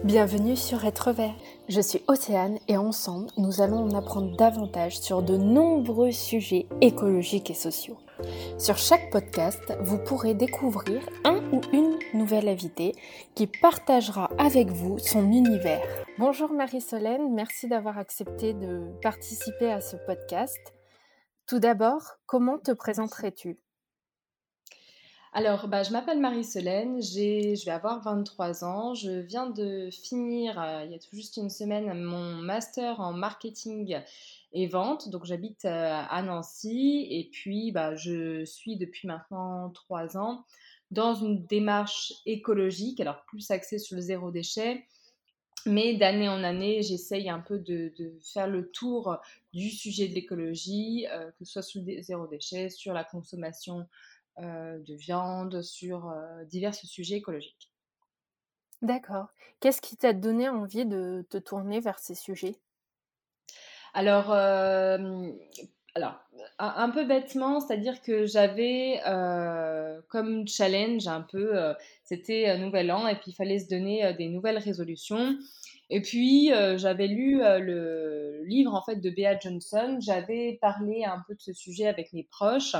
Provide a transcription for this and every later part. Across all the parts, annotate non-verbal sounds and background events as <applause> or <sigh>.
Bienvenue sur Être Vert. Je suis Océane et ensemble, nous allons en apprendre davantage sur de nombreux sujets écologiques et sociaux. Sur chaque podcast, vous pourrez découvrir un ou une nouvelle invitée qui partagera avec vous son univers. Bonjour Marie-Solène, merci d'avoir accepté de participer à ce podcast. Tout d'abord, comment te présenterais-tu? Alors, bah, je m'appelle Marie-Solène, je vais avoir 23 ans. Je viens de finir, euh, il y a tout juste une semaine, mon master en marketing et vente. Donc, j'habite euh, à Nancy et puis bah, je suis depuis maintenant 3 ans dans une démarche écologique, alors plus axée sur le zéro déchet. Mais d'année en année, j'essaye un peu de, faire le tour du sujet de l'écologie, euh, que ce soit sur le zéro déchet, sur la consommation de viande, sur euh, divers sujets écologiques. D'accord. Qu'est-ce qui t'a donné envie de te tourner vers ces sujets? Alors, euh, alors un, peu bêtement, c'est-à-dire que j'avais comme challenge un peu, c'était un nouvel an et puis il fallait se donner des nouvelles résolutions. Et puis, j'avais lu le livre en fait de Bea Johnson. J'avais parlé un peu de ce sujet avec mes proches.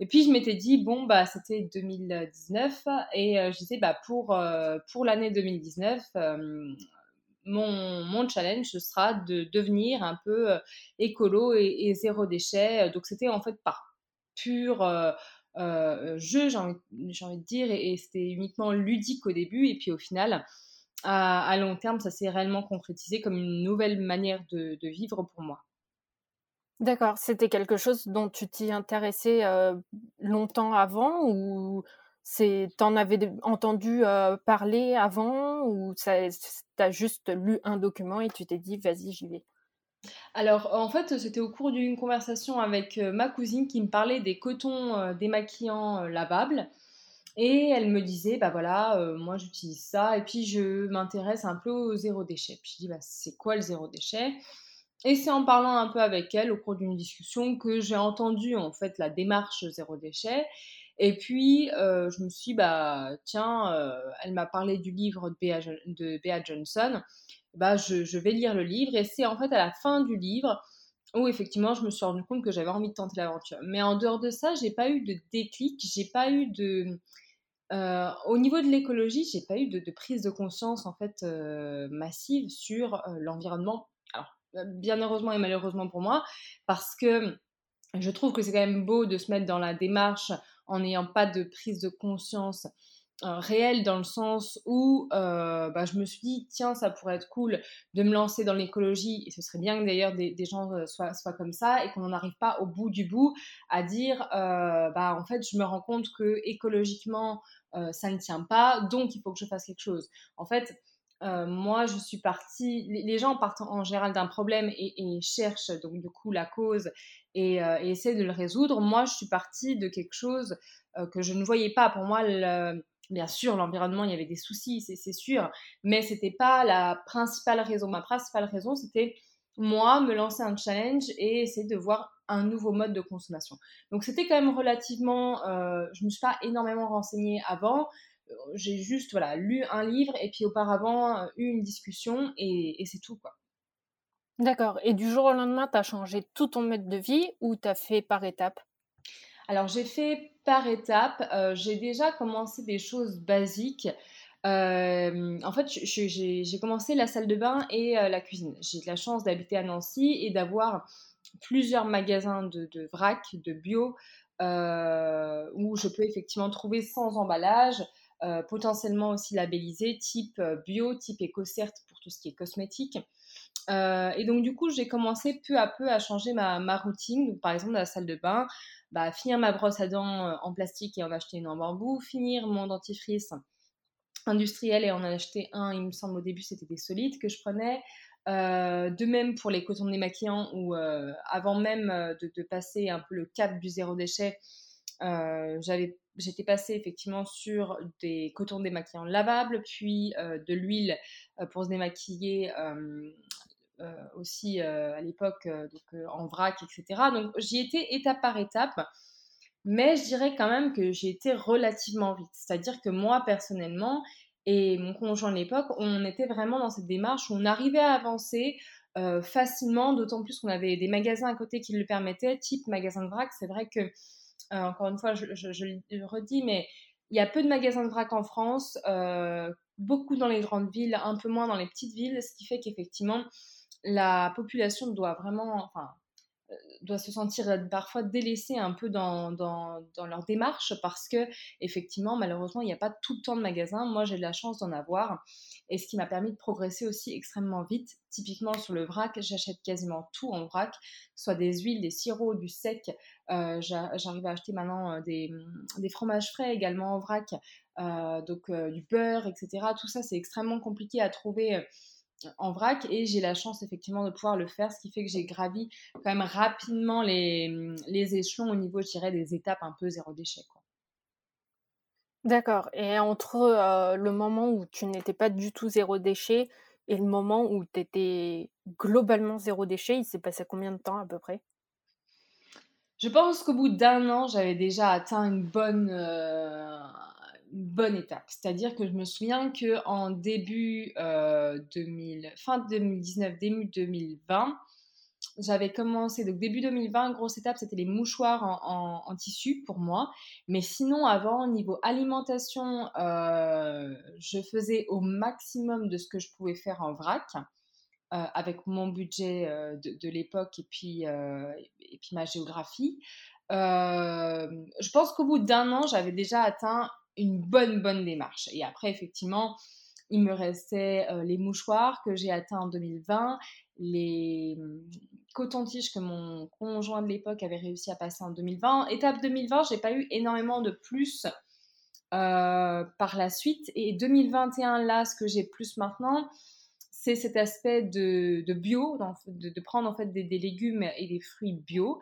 Et puis je m'étais dit, bon, bah, c'était 2019 et euh, je disais, bah, pour, euh, pour l'année 2019, euh, mon, mon, challenge, ce sera de devenir un peu écolo et, zéro déchet. Donc c'était en fait par pur jeu, j'ai envie, envie, de dire, et, c'était uniquement ludique au début. Et puis au final, à, à long terme, ça s'est réellement concrétisé comme une nouvelle manière de, de vivre pour moi. D'accord, c'était quelque chose dont tu t'y intéressais, longtemps avant ou t'en avais entendu, parler avant ou tu as juste lu un document et tu t'es dit: «Vas-y, j'y vais»? Alors, en fait, c'était au cours d'une conversation avec, ma cousine qui me parlait des cotons, démaquillants, lavables et elle me disait: «Bah, voilà, moi j'utilise ça et puis je m'intéresse un peu au zéro déchet». Puis je dis: «Bah, c'est quoi le zéro déchet?» Et c'est en parlant un peu avec elle au cours d'une discussion que j'ai entendu en fait la démarche zéro déchet. Et puis euh, je me suis dit, bah tiens, euh, elle m'a parlé du livre de Bea, Johnson. Bah je, vais lire le livre et c'est en fait à la fin du livre où effectivement je me suis rendu compte que j'avais envie de tenter l'aventure. Mais en dehors de ça, j'ai pas eu de déclic, j'ai pas eu de euh, au niveau de l'écologie, j'ai pas eu de, de, prise de conscience en fait massive sur l'environnement bien heureusement et malheureusement pour moi, parce que je trouve que c'est quand même beau de se mettre dans la démarche en n'ayant pas de prise de conscience euh, réelle dans le sens où euh, bah, je me suis dit tiens ça pourrait être cool de me lancer dans l'écologie et ce serait bien que d'ailleurs des, gens euh, soient, soient, comme ça et qu'on n'arrive pas au bout du bout à dire bah en fait je me rends compte que écologiquement ça ne tient pas donc il faut que je fasse quelque chose. En fait euh, moi, je suis partie. Les, gens partent en général d'un problème et, cherchent donc du coup la cause et, euh, essaient de le résoudre. Moi, je suis partie de quelque chose euh, que je ne voyais pas. Pour moi, bien sûr, l'environnement, il y avait des soucis, c'est sûr, mais c'était pas la principale raison. Ma principale raison, c'était moi me lancer un challenge et essayer de voir un nouveau mode de consommation. Donc c'était quand même relativement. je ne me suis pas énormément renseignée avant j'ai juste voilà, lu un livre et puis auparavant euh, eu une discussion et, c'est tout. quoi. D'accord. Et du jour au lendemain, tu as changé tout ton mode de vie ou tu as fait par étapes? Alors j'ai fait par étapes. Euh, j'ai déjà commencé des choses basiques. Euh, en fait, j'ai commencé la salle de bain et la cuisine. J'ai de la chance d'habiter à Nancy et d'avoir plusieurs magasins de, de, vrac, de bio, où je peux effectivement trouver sans emballage euh, potentiellement aussi labellisés, type euh, bio, type éco-cert pour tout ce qui est cosmétique. Euh, et donc, du coup, j'ai commencé peu à peu à changer ma, routine. par exemple, dans la salle de bain, bah, finir ma brosse à dents en plastique et en acheter une en bambou, finir mon dentifrice industriel et en acheter un, il me semble au début c'était des solides que je prenais. de même pour les cotons démaquillants où avant même de, de, passer un peu le cap du zéro déchet, j'avais j'étais passée effectivement sur des cotons démaquillants lavables, puis euh, de l'huile euh, pour se démaquiller euh, aussi à l'époque en vrac, etc. Donc j'y étais étape par étape, mais je dirais quand même que j'ai été relativement vite. C'est-à-dire que moi personnellement, et mon conjoint de l'époque, on était vraiment dans cette démarche où on arrivait à avancer euh, facilement, d'autant plus qu'on avait des magasins à côté qui le permettaient, type magasin de vrac. C'est vrai que, euh, encore une fois, je, le redis, mais il y a peu de magasins de vrac en France, euh, beaucoup dans les grandes villes, un peu moins dans les petites villes, ce qui fait qu'effectivement, la population doit vraiment, doit se sentir parfois délaissée un peu dans, dans, leur démarche parce que effectivement malheureusement il n'y a pas tout le temps de magasins moi j'ai de la chance d'en avoir et ce qui m'a permis de progresser aussi extrêmement vite. Typiquement sur le vrac j'achète quasiment tout en vrac soit des huiles des sirops du sec. Euh, j'arrive à acheter maintenant euh, des, des, fromages frais également en vrac euh, donc du beurre etc tout ça c'est extrêmement compliqué à trouver en vrac et j'ai la chance effectivement de pouvoir le faire, ce qui fait que j'ai gravi quand même rapidement les, les échelons au niveau, je dirais, des étapes un peu zéro déchet. D'accord. Et entre euh, le moment où tu n'étais pas du tout zéro déchet et le moment où tu étais globalement zéro déchet, il s'est passé combien de temps à peu près? Je pense qu'au bout d'un an, j'avais déjà atteint une bonne, euh, bonne étape. C'est-à-dire que je me souviens que en début 2000, euh, 2019, début 2020, j'avais commencé, donc début 2020, grosse étape, c'était les mouchoirs en, tissu pour moi. Mais sinon, avant, niveau alimentation, euh, je faisais au maximum de ce que je pouvais faire en vrac. Euh, avec mon budget de, l'époque et puis, et puis ma géographie. je pense qu'au bout d'un an, j'avais déjà atteint une bonne, bonne démarche. Et après, effectivement, il me restait euh, les mouchoirs que j'ai atteints en 2020, les hum, cotons-tiges que mon conjoint de l'époque avait réussi à passer en 2020. Étape 2020, j'ai pas eu énormément de plus euh, par la suite. Et 2021, là, ce que j'ai plus maintenant, c'est cet aspect de, bio, de, prendre en fait des, légumes et des fruits bio.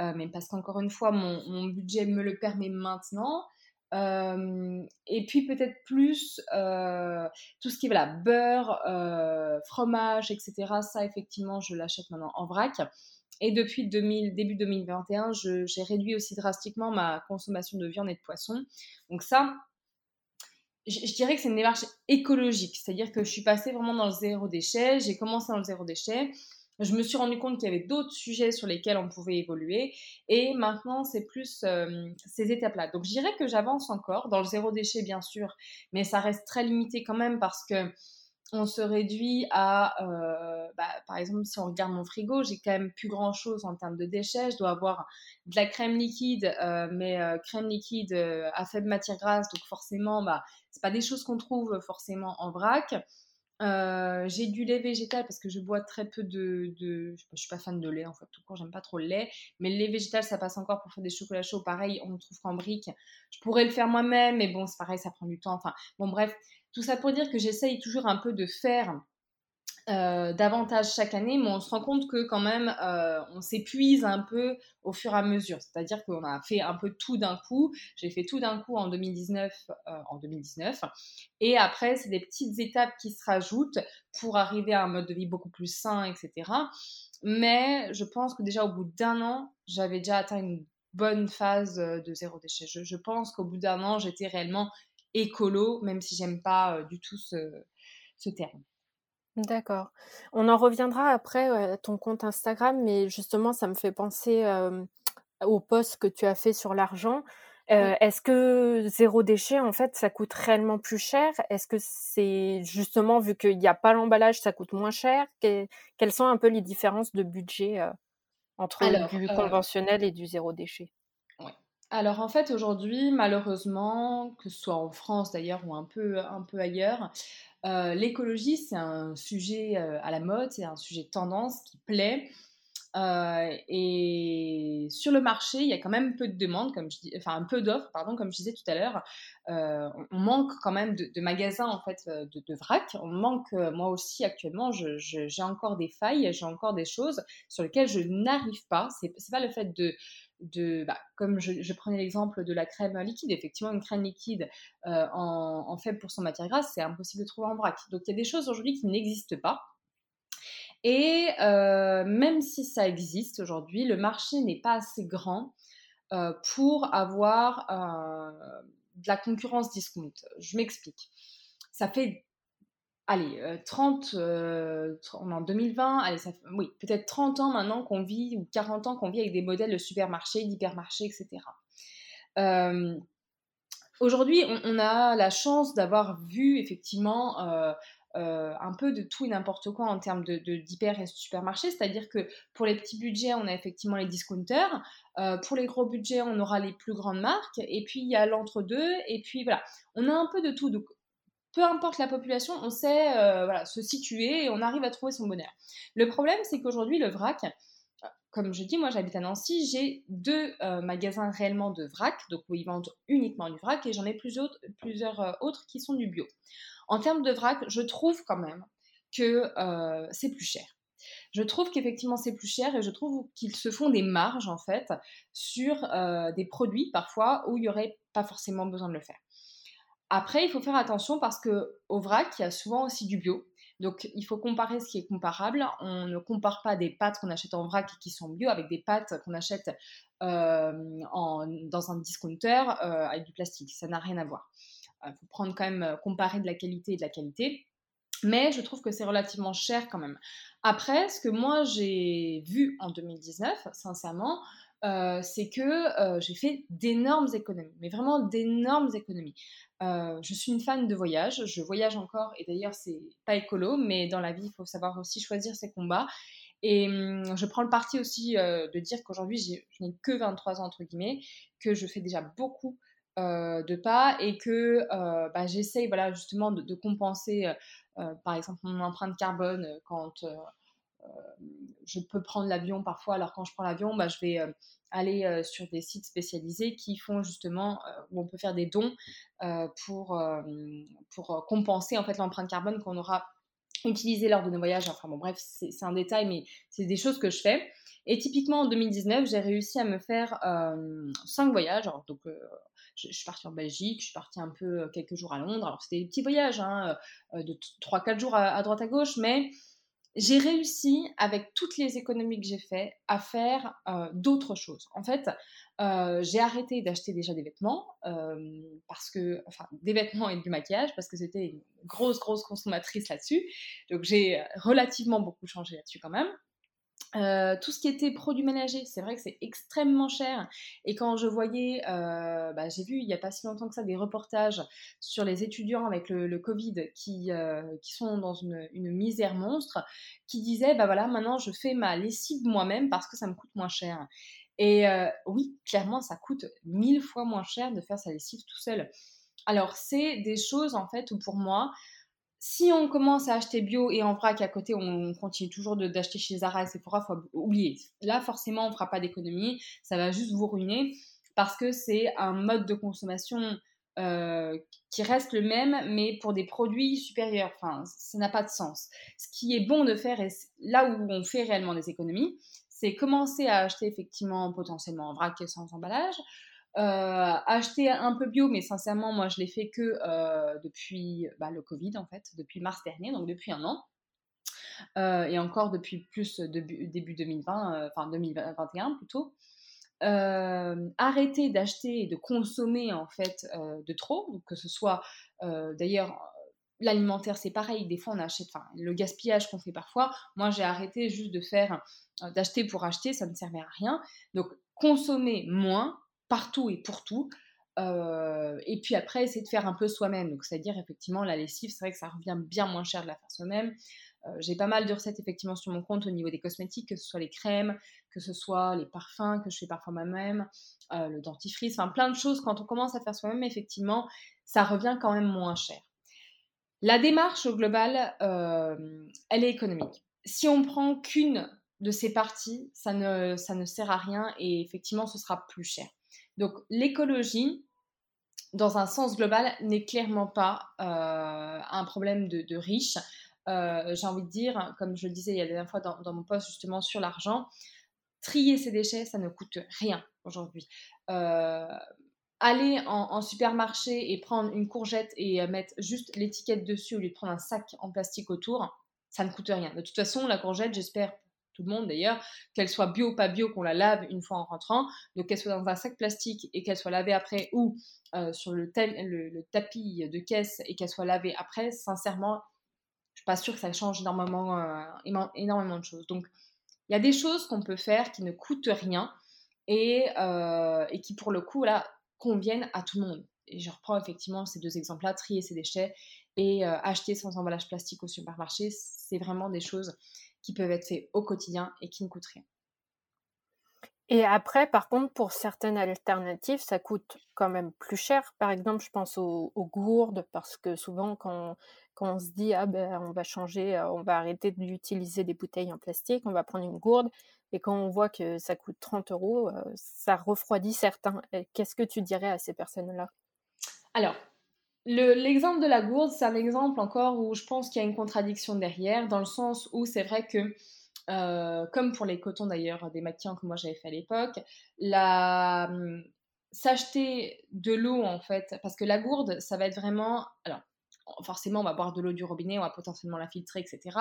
Euh, mais parce qu'encore une fois, mon, budget me le permet maintenant. Et puis peut-être plus tout ce qui est voilà, beurre, fromage, etc. Ça, effectivement, je l'achète maintenant en vrac. Et depuis 2000, début 2021, j'ai réduit aussi drastiquement ma consommation de viande et de poisson. Donc ça, je dirais que c'est une démarche écologique. C'est-à-dire que je suis passée vraiment dans le zéro déchet. J'ai commencé dans le zéro déchet je me suis rendu compte qu'il y avait d'autres sujets sur lesquels on pouvait évoluer. Et maintenant, c'est plus euh, ces étapes-là. Donc, je dirais que j'avance encore dans le zéro déchet, bien sûr, mais ça reste très limité quand même parce que on se réduit à, euh, bah, par exemple, si on regarde mon frigo, j'ai quand même plus grand chose en termes de déchets. Je dois avoir de la crème liquide, euh, mais crème liquide à faible matière grasse, donc forcément, bah, c'est pas des choses qu'on trouve forcément en vrac. Euh, j'ai du lait végétal parce que je bois très peu de. je, suis pas fan de lait en fait, tout court, j'aime pas trop le lait. Mais le lait végétal, ça passe encore pour faire des chocolats chauds. Pareil, on le trouve qu'en brique. Je pourrais le faire moi-même, mais bon, c'est pareil, ça prend du temps. Enfin, bon, bref, tout ça pour dire que j'essaye toujours un peu de faire euh, davantage chaque année, mais on se rend compte que quand même, euh, on s'épuise un peu au fur et à mesure. C'est-à-dire qu'on a fait un peu tout d'un coup. J'ai fait tout d'un coup en 2019, euh, en 2019, et après, c'est des petites étapes qui se rajoutent pour arriver à un mode de vie beaucoup plus sain, etc. Mais je pense que déjà au bout d'un an, j'avais déjà atteint une bonne phase de zéro déchet. Je, pense qu'au bout d'un an, j'étais réellement écolo, même si j'aime pas du tout ce terme. D'accord. On en reviendra après, à ton compte Instagram, mais justement, ça me fait penser, au post que tu as fait sur l'argent. est-ce que zéro déchet, en fait, ça coûte réellement plus cher? Est-ce que c'est justement vu qu'il n'y a pas l'emballage, ça coûte moins cher? quelles sont un peu les différences de budget, entre du conventionnel et du zéro déchet? Alors en fait aujourd'hui malheureusement, que ce soit en France d'ailleurs ou un peu un peu ailleurs, euh, l'écologie, c'est un sujet euh, à la mode, c'est un sujet de tendance qui plaît. Euh, et sur le marché, il y a quand même peu de demandes, comme je dis, enfin un peu d'offres, pardon, comme je disais tout à l'heure. on manque quand même de, magasins en fait de, vrac. On manque, moi aussi actuellement, j'ai encore des failles, j'ai encore des choses sur lesquelles je n'arrive pas. C'est pas le fait de de, bah, comme je, prenais l'exemple de la crème liquide, effectivement, une crème liquide euh, en, en, faible son matière grasse, c'est impossible de trouver en vrac. Donc il y a des choses aujourd'hui qui n'existent pas. Et euh, même si ça existe aujourd'hui, le marché n'est pas assez grand euh, pour avoir de la concurrence discount. Je m'explique. ça fait allez, 30, en 2020, allez, oui, peut-être 30 ans maintenant qu'on vit, ou 40 ans qu'on vit avec des modèles de supermarché, d'hypermarché, etc. Aujourd'hui, on, a la chance d'avoir vu effectivement un peu de tout et n'importe quoi en termes de, d'hyper et c'est-à-dire que pour les petits budgets, on a effectivement les discounters, pour les gros budgets, on aura les plus grandes marques, et puis il y a l'entre-deux, et puis voilà, on a un peu de tout. Peu importe la population, on sait euh, se situer et on arrive à trouver son bonheur. Le problème, c'est qu'aujourd'hui, le vrac, comme je dis, moi j'habite à Nancy, j'ai deux euh, magasins réellement de vrac, donc où ils vendent uniquement du vrac, et j'en ai plusieurs, euh, autres qui sont du bio. En termes de vrac, je trouve quand même que c'est plus cher. Je trouve qu'effectivement c'est plus cher et je trouve qu'ils se font des marges en fait sur des produits parfois où il n'y aurait pas forcément besoin de le faire. Après, il faut faire attention parce que au vrac, il y a souvent aussi du bio. Donc, il faut comparer ce qui est comparable. On ne compare pas des pâtes qu'on achète en vrac et qui sont bio avec des pâtes qu'on achète euh, dans un discounter euh, avec du plastique. Ça n'a rien à voir. Il faut prendre quand même, comparer de la qualité et de la qualité. Mais je trouve que c'est relativement cher quand même. Après, ce que moi j'ai vu en 2019, sincèrement, euh, c'est que j'ai fait d'énormes économies, mais vraiment d'énormes économies. Euh, je suis une fan de voyage, je voyage encore et d'ailleurs c'est pas écolo, mais dans la vie il faut savoir aussi choisir ses combats. Et hum, je prends le parti aussi euh, de dire qu'aujourd'hui je n'ai que 23 ans entre guillemets, que je fais déjà beaucoup euh, de pas et que bah, j'essaye voilà, justement de compenser par exemple mon empreinte carbone quand je peux prendre l'avion parfois. Alors quand je prends l'avion, bah, je vais aller euh, sur des sites spécialisés qui font justement euh, où on peut faire des dons euh, pour, pour compenser en fait l'empreinte carbone qu'on aura utilisé lors de nos voyages. Enfin bon, bref, c'est un détail, mais c'est des choses que je fais. Et typiquement en 2019, j'ai réussi à me faire cinq voyages. donc, je, suis partie en Belgique, je suis partie un peu quelques jours à Londres. Alors, c'était des petits voyages hein, de 3-4 jours à, à, droite à gauche, mais j'ai réussi, avec toutes les économies que j'ai fait, à faire euh, d'autres choses. En fait, euh, j'ai arrêté d'acheter déjà des vêtements, euh, parce que, enfin, des vêtements et du maquillage, parce que c'était une grosse, grosse consommatrice là-dessus. Donc, j'ai relativement beaucoup changé là-dessus quand même. Euh, tout ce qui était produits ménagers, c'est vrai que c'est extrêmement cher. Et quand je voyais, euh, bah, j'ai vu il n'y a pas si longtemps que ça des reportages sur les étudiants avec le, Covid qui, euh, qui sont dans une, une, misère monstre, qui disaient bah voilà, maintenant je fais ma lessive moi-même parce que ça me coûte moins cher. Et oui, clairement, ça coûte mille fois moins cher de faire sa lessive tout seul. Alors, c'est des choses en fait où pour moi, si on commence à acheter bio et en vrac à côté, on continue toujours d'acheter chez Zara et Sephora, faut oublier. Là, forcément, on fera pas d'économie, ça va juste vous ruiner parce que c'est un mode de consommation euh, qui reste le même, mais pour des produits supérieurs. Enfin, ça n'a pas de sens. Ce qui est bon de faire, et là où on fait réellement des économies, c'est commencer à acheter effectivement potentiellement en vrac et sans emballage, euh, acheter un peu bio, mais sincèrement, moi, je l'ai fait que euh, depuis bah, le Covid, en fait, depuis mars dernier, donc depuis un an. Euh, et encore depuis plus début, début 2020, enfin 2021 plutôt. arrêter d'acheter et de consommer en fait de trop, que ce soit d'ailleurs l'alimentaire c'est pareil, des fois on achète, enfin le gaspillage qu'on fait parfois, moi j'ai arrêté juste de faire d'acheter pour acheter, ça ne servait à rien. Donc consommer moins, partout et pour tout. Euh, et puis après, essayer de faire un peu soi-même. Donc, c'est-à-dire, effectivement, la lessive, c'est vrai que ça revient bien moins cher de la faire soi-même. Euh, j'ai pas mal de recettes, effectivement, sur mon compte au niveau des cosmétiques, que ce soit les crèmes, que ce soit les parfums que je fais parfois moi-même, euh, le dentifrice, enfin plein de choses. Quand on commence à faire soi-même, effectivement, ça revient quand même moins cher. La démarche au global, elle est économique. Si on prend qu'une de ces parties, ça ne, ça ne sert à rien et effectivement, ce sera plus cher. Donc l'écologie, dans un sens global, n'est clairement pas euh, un problème de, riches. Euh, j'ai envie de dire, comme je le disais il y a la dernière fois dans, mon post justement sur l'argent, trier ses déchets, ça ne coûte rien aujourd'hui. Euh, aller en, supermarché et prendre une courgette et mettre juste l'étiquette dessus au lieu de prendre un sac en plastique autour, ça ne coûte rien. De toute façon, la courgette, j'espère tout le monde d'ailleurs, qu'elle soit bio ou pas bio, qu'on la lave une fois en rentrant, donc qu'elle soit dans un sac plastique et qu'elle soit lavée après ou euh, sur le, tapis de caisse et qu'elle soit lavée après, sincèrement, je suis pas sûre que ça change énormément, euh, de choses. Donc, il y a des choses qu'on peut faire qui ne coûtent rien et, euh, qui, pour le coup, conviennent à tout le monde. Et je reprends effectivement ces deux exemples-là, trier ses déchets et acheter sans emballage plastique au supermarché, c'est vraiment des choses qui peuvent être faits au quotidien et qui ne coûtent rien. Et après, par contre, pour certaines alternatives, ça coûte quand même plus cher. Par exemple, je pense aux, gourdes, parce que souvent, quand, quand, on se dit, ah ben, on va changer, euh, on va arrêter d'utiliser des bouteilles en plastique, on va prendre une gourde, et quand on voit que ça coûte 30 euros, euh, ça refroidit certains. Qu'est-ce que tu dirais à ces personnes-là? Alors, L'exemple de la gourde, c'est un exemple encore où je pense qu'il y a une contradiction derrière, dans le sens où c'est vrai que, euh, comme pour les cotons d'ailleurs, des maquillants que moi j'avais fait à l'époque, la... Hum, s'acheter de l'eau en fait, parce que la gourde, ça va être vraiment... Alors, forcément, on va boire de l'eau du robinet, on va potentiellement la filtrer, etc.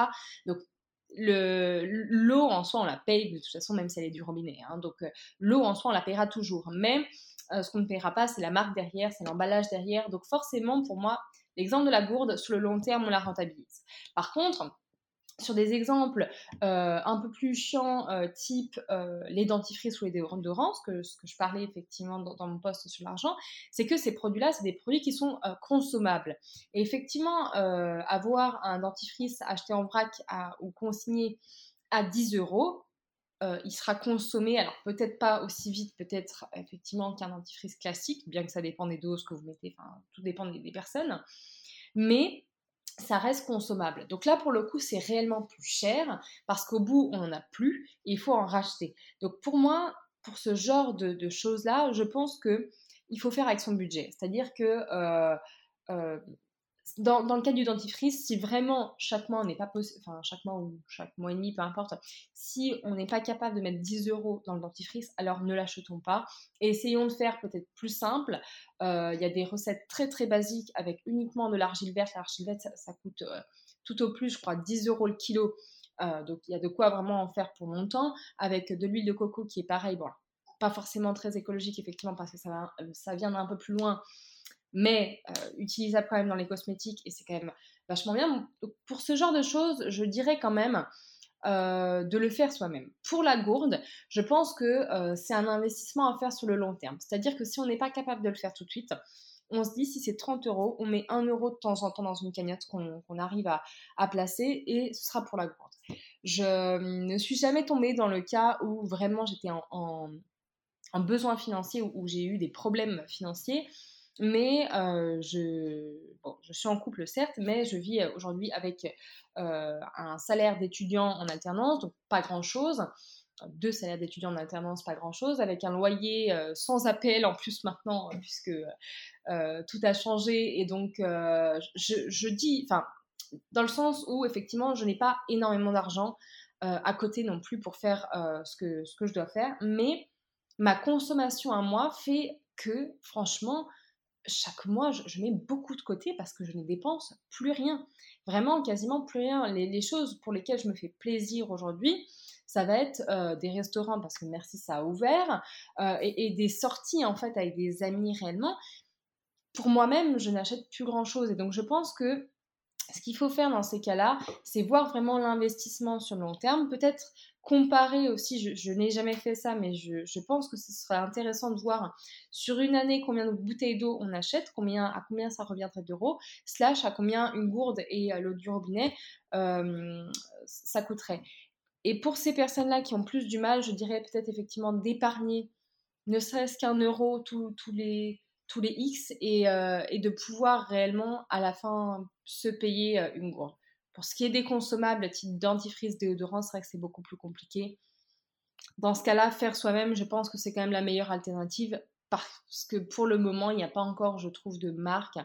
l'eau en soi, on la paye de toute façon, même si elle est du robinet. Hein. Donc, euh, l'eau en soi, on la payera toujours. Mais euh, ce qu'on ne paiera pas, c'est la marque derrière, c'est l'emballage derrière. Donc forcément, pour moi, l'exemple de la gourde, sur le long terme, on la rentabilise. Par contre, sur des exemples euh, un peu plus chiants, euh, type les dentifrices ou les déodorants, ce que, ce que je parlais effectivement dans, mon poste sur l'argent, c'est que ces produits-là, c'est des produits qui sont consommables. Et effectivement, avoir un dentifrice acheté en vrac ou consigné à 10 euros, euh, il sera consommé, alors peut-être pas aussi vite, peut-être effectivement qu'un dentifrice classique, bien que ça dépend des doses que vous mettez, enfin tout dépend des, personnes, mais ça reste consommable. Donc là, pour le coup, c'est réellement plus cher parce qu'au bout, on n'en a plus et il faut en racheter. Donc pour moi, pour ce genre de, choses-là, je pense que il faut faire avec son budget. C'est-à-dire que euh, euh, dans, le cas du dentifrice, si vraiment chaque mois n'est pas possible, enfin chaque mois ou chaque mois et demi, peu importe, si on n'est pas capable de mettre 10 euros dans le dentifrice, alors ne l'achetons pas et essayons de faire peut-être plus simple. Euh, il y a des recettes très très basiques avec uniquement de l'argile verte. L'argile verte, ça, coûte euh, tout au plus, je crois, 10 euros le kilo. Euh, donc il y a de quoi vraiment en faire pour longtemps. Avec de l'huile de coco qui est pareil, bon, pas forcément très écologique effectivement parce que ça, ça vient d'un peu plus loin mais euh, utilisable quand même dans les cosmétiques et c'est quand même vachement bien. pour ce genre de choses, je dirais quand même euh, de le faire soi-même. Pour la gourde, je pense que euh, c'est un investissement à faire sur le long terme. C'est-à-dire que si on n'est pas capable de le faire tout de suite, on se dit si c'est 30 euros, on met 1 euro de temps en temps dans une cagnotte qu'on arrive à, placer et ce sera pour la gourde. Je ne suis jamais tombée dans le cas où vraiment j'étais en, besoin financier, où j'ai eu des problèmes financiers. Mais je, je suis en couple certes, mais je vis aujourd'hui avec un salaire d'étudiant en alternance, donc pas grand-chose. Deux salaires d'étudiant en alternance, pas grand-chose, avec un loyer sans appel en plus maintenant, puisque tout a changé. Et donc, je, je, dis, enfin, dans le sens où effectivement, je n'ai pas énormément d'argent à côté non plus pour faire ce, que, ce que je dois faire, mais ma consommation à moi fait que, franchement, chaque mois, je, mets beaucoup de côté parce que je ne dépense plus rien. Vraiment, quasiment plus rien. Les, choses pour lesquelles je me fais plaisir aujourd'hui, ça va être euh, des restaurants parce que merci, ça a ouvert, euh, et, et, des sorties en fait avec des amis réellement. Pour moi-même, je n'achète plus grand-chose. Et donc, je pense que ce qu'il faut faire dans ces cas-là, c'est voir vraiment l'investissement sur le long terme. Peut-être comparer aussi, je, n'ai jamais fait ça, mais je, pense que ce serait intéressant de voir sur une année combien de bouteilles d'eau on achète, combien, à combien ça reviendrait d'euros, slash à combien une gourde et euh, l'eau du robinet euh, ça coûterait. Et pour ces personnes-là qui ont plus du mal, je dirais peut-être effectivement d'épargner ne serait-ce qu'un euro tous les, tous les X et, euh, et, de pouvoir réellement à la fin se payer une gourde. Pour ce qui est des consommables, type dentifrice, déodorant, c'est vrai que c'est beaucoup plus compliqué. Dans ce cas-là, faire soi-même, je pense que c'est quand même la meilleure alternative parce que pour le moment, il n'y a pas encore, je trouve, de marques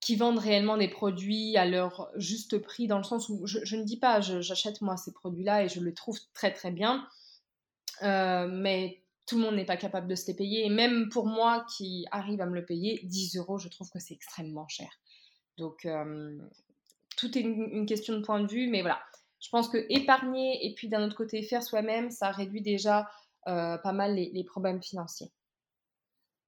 qui vendent réellement des produits à leur juste prix, dans le sens où je, ne dis pas, j'achète moi ces produits-là et je les trouve très très bien, euh, mais tout le monde n'est pas capable de se les payer. Et même pour moi qui arrive à me le payer, 10 euros, je trouve que c'est extrêmement cher. Donc, euh, tout est une, question de point de vue, mais voilà. je pense que épargner et puis d'un autre côté faire soi-même, ça réduit déjà pas mal les, problèmes financiers.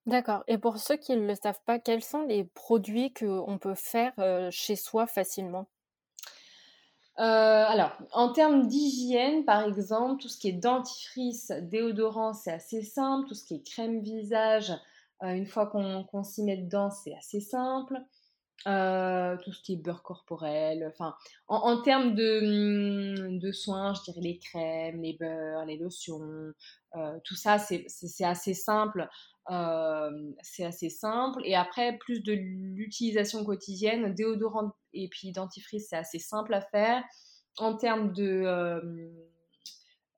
D'accord. Et pour ceux qui ne le savent pas, quels sont les produits qu'on peut faire chez soi facilement? Alors, en termes d'hygiène, par exemple, tout ce qui est dentifrice, déodorant, c'est assez simple. Tout ce qui est crème visage, une fois qu'on s'y met dedans, c'est assez simple. Tout ce qui est beurre corporel, enfin, en, termes de, mmh, de, soins, je dirais les crèmes, les beurres, les lotions, tout ça, c'est assez simple. c'est assez simple. Et après, plus de l'utilisation quotidienne, déodorant et puis dentifrice, c'est assez simple à faire. En termes de,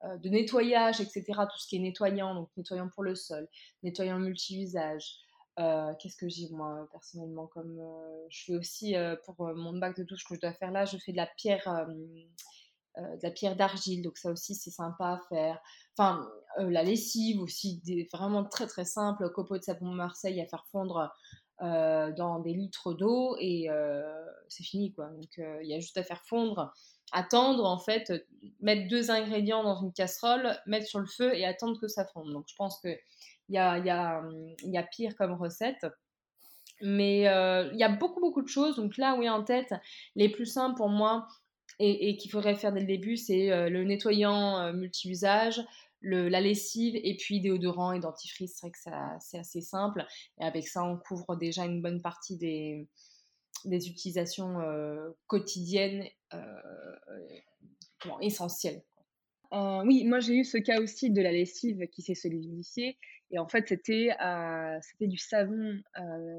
de nettoyage, etc., tout ce qui est nettoyant, donc nettoyant pour le sol, nettoyant multi-usage. Qu'est-ce que j'ai moi personnellement comme je fais aussi pour mon bac de douche que je dois faire là, je fais de la pierre de la pierre d'argile, donc ça aussi c'est sympa à faire. Enfin, la lessive aussi, des, vraiment très très simple, copeaux de savon Marseille à faire fondre dans des litres d'eau et c'est fini quoi. Donc il y a juste à faire fondre, attendre en fait, mettre deux ingrédients dans une casserole, mettre sur le feu et attendre que ça fonde. Donc je pense qu'il y a, y, a, y a pire comme recette. Mais il y a beaucoup beaucoup de choses. Donc là, oui, en tête, les plus simples pour moi, et, qu'il faudrait faire dès le début, c'est euh, le nettoyant euh, multi-usage, la lessive et puis déodorant et dentifrice. C'est vrai que c'est assez simple. Et avec ça, on couvre déjà une bonne partie des, des utilisations euh, quotidiennes essentielles. oui, moi j'ai eu ce cas aussi de la lessive qui s'est solidifiée. Et en fait, c'était c'était du savon,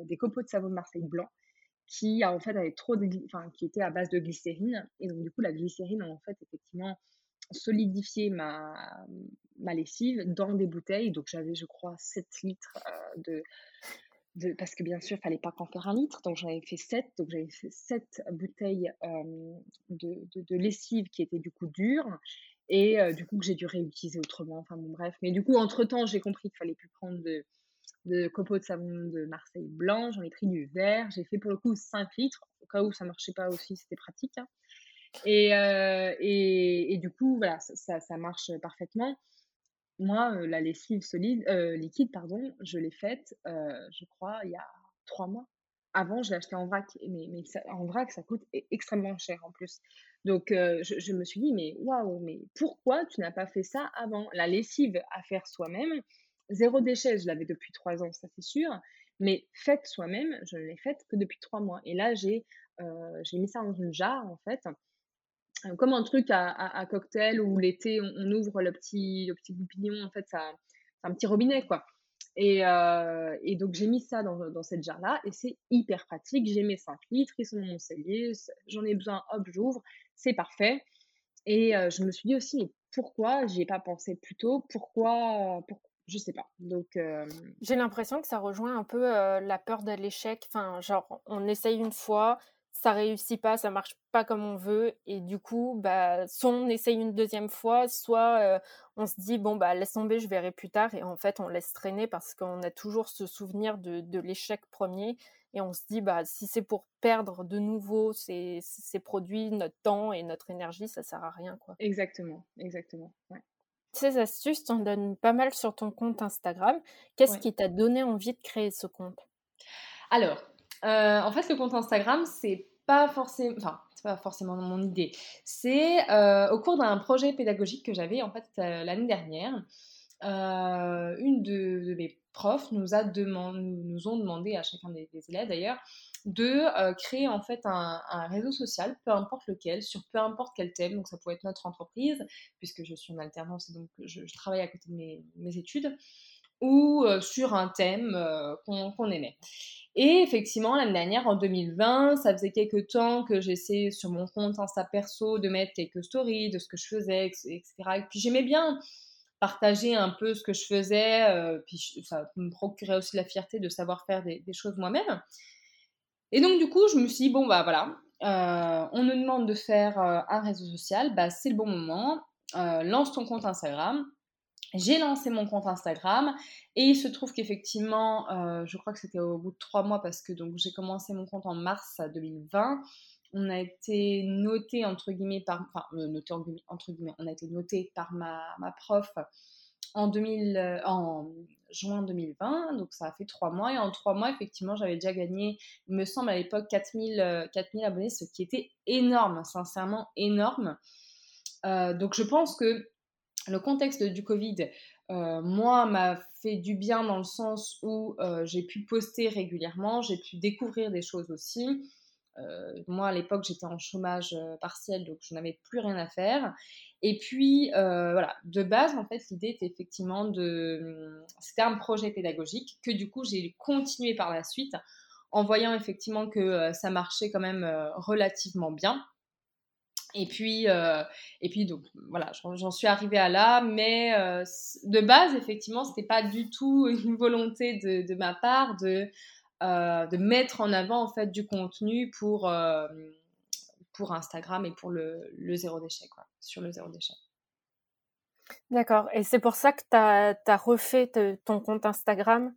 des copeaux de savon de Marseille blanc qui en fait avait trop de, enfin, qui était à base de glycérine. Et donc, du coup, la glycérine, en fait, effectivement, solidifié ma, ma lessive dans des bouteilles. Donc, j'avais, je crois, 7 litres euh, de, de, Parce que bien sûr, il fallait pas qu'en faire un litre. Donc, j'en avais fait 7. Donc, j'avais fait 7 bouteilles euh, de, de, lessive qui étaient du coup dures. Et euh, du coup, que j'ai dû réutiliser autrement. Enfin, bon, bref. Mais du coup, entre-temps, j'ai compris qu'il fallait plus prendre de de copeaux de savon de Marseille blanc, j'en ai pris du vert, j'ai fait pour le coup 5 litres, au cas où ça marchait pas aussi, c'était pratique. Hein. Euh, et, et, du coup, voilà, ça, ça, marche parfaitement. Moi, euh, la lessive solide, liquide, pardon, je l'ai faite, je crois, il y a 3 mois. Avant, je l'ai acheté en vrac, mais, mais en vrac, ça coûte e, extrêmement cher en plus. Donc, je, me suis dit, mais waouh, mais pourquoi tu n'as pas fait ça avant? La lessive à faire soi-même, Zéro déchet, je l'avais depuis trois ans, ça c'est sûr. Mais faite soi-même, je ne l'ai faite que depuis trois mois. Et là, j'ai mis ça dans une jarre, en fait. Comme un truc à, cocktail où l'été, on, ouvre le petit, le petit goupillon, en fait, ça, c'est un petit robinet, quoi. Et, euh, et donc, j'ai mis ça dans, cette jarre-là et c'est hyper pratique. J'ai mes 5 litres, ils sont dans mon cellier, j'en ai besoin, hop, j'ouvre, c'est parfait. Et je me suis dit aussi, mais pourquoi j'y ai pas pensé plus tôt? Pourquoi, pourquoi je sais pas. Donc, j'ai l'impression que ça rejoint un peu la peur de l'échec. Enfin, genre, on essaye une fois, ça réussit pas, ça marche pas comme on veut, et du coup, bah, soit on essaye une deuxième fois, soit on se dit bon bah laisse tomber, je verrai plus tard, et en fait on laisse traîner parce qu'on a toujours ce souvenir de, de l'échec premier, et on se dit bah si c'est pour perdre de nouveau ces, ces produits, notre temps et notre énergie, ça sert à rien quoi. Exactement, exactement. Ouais. Ces astuces, t'en donnes pas mal sur ton compte Instagram. Qu'est-ce qui t'a donné envie de créer ce compte? Alors, euh, en fait, le compte Instagram, c'est pas forcément, enfin, c'est pas forcément mon idée. C'est euh, au cours d'un projet pédagogique que j'avais en fait euh, l'année dernière. une de, mes profs nous a demandé, nous ont demandé à chacun des élèves d'ailleurs de créer en fait un, réseau social, peu importe lequel, sur peu importe quel thème. Donc ça pourrait être notre entreprise, puisque je suis en alternance et donc je, travaille à côté de mes, études, ou sur un thème qu'on aimait. Et effectivement, l'année dernière, en 2020, ça faisait quelques temps que j'essayais sur mon compte Insta perso de mettre quelques stories de ce que je faisais, etc. Et puis j'aimais bien partager un peu ce que je faisais, puis ça me procurait aussi la fierté de savoir faire des choses moi-même. Et donc, du coup, je me suis dit, bon, bah voilà, euh, on nous demande de faire euh, un réseau social, bah, c'est le bon moment, euh, lance ton compte Instagram. J'ai lancé mon compte Instagram et il se trouve qu'effectivement, je crois que c'était au bout de trois mois parce que donc j'ai commencé mon compte en mars 2020. on a été noté entre guillemets par, enfin noté entre guillemets, on a été noté par ma, ma prof en 2000, en juin 2020, donc ça a fait trois mois. Et en trois mois, effectivement, j'avais déjà gagné, il me semble à l'époque, 4000, 4000 abonnés, ce qui était énorme, sincèrement énorme. donc je pense que le contexte du Covid, moi, m'a fait du bien dans le sens où j'ai pu poster régulièrement, j'ai pu découvrir des choses aussi. moi, à l'époque, j'étais en chômage partiel, donc je n'avais plus rien à faire. Et puis, voilà, de base, en fait, l'idée était effectivement de... Mmh, c'était un projet pédagogique que du coup, j'ai continué par la suite en voyant effectivement que ça marchait quand même relativement bien. Et puis, et puis donc, voilà, j'en suis arrivée à là, mais de base, effectivement, ce n'était pas du tout <laughs> une volonté de, de ma part de, de mettre en avant, en fait, du contenu pour, pour Instagram et pour le, le zéro déchet, quoi, sur le zéro déchet. D'accord. Et c'est pour ça que tu as, refait ton compte Instagram?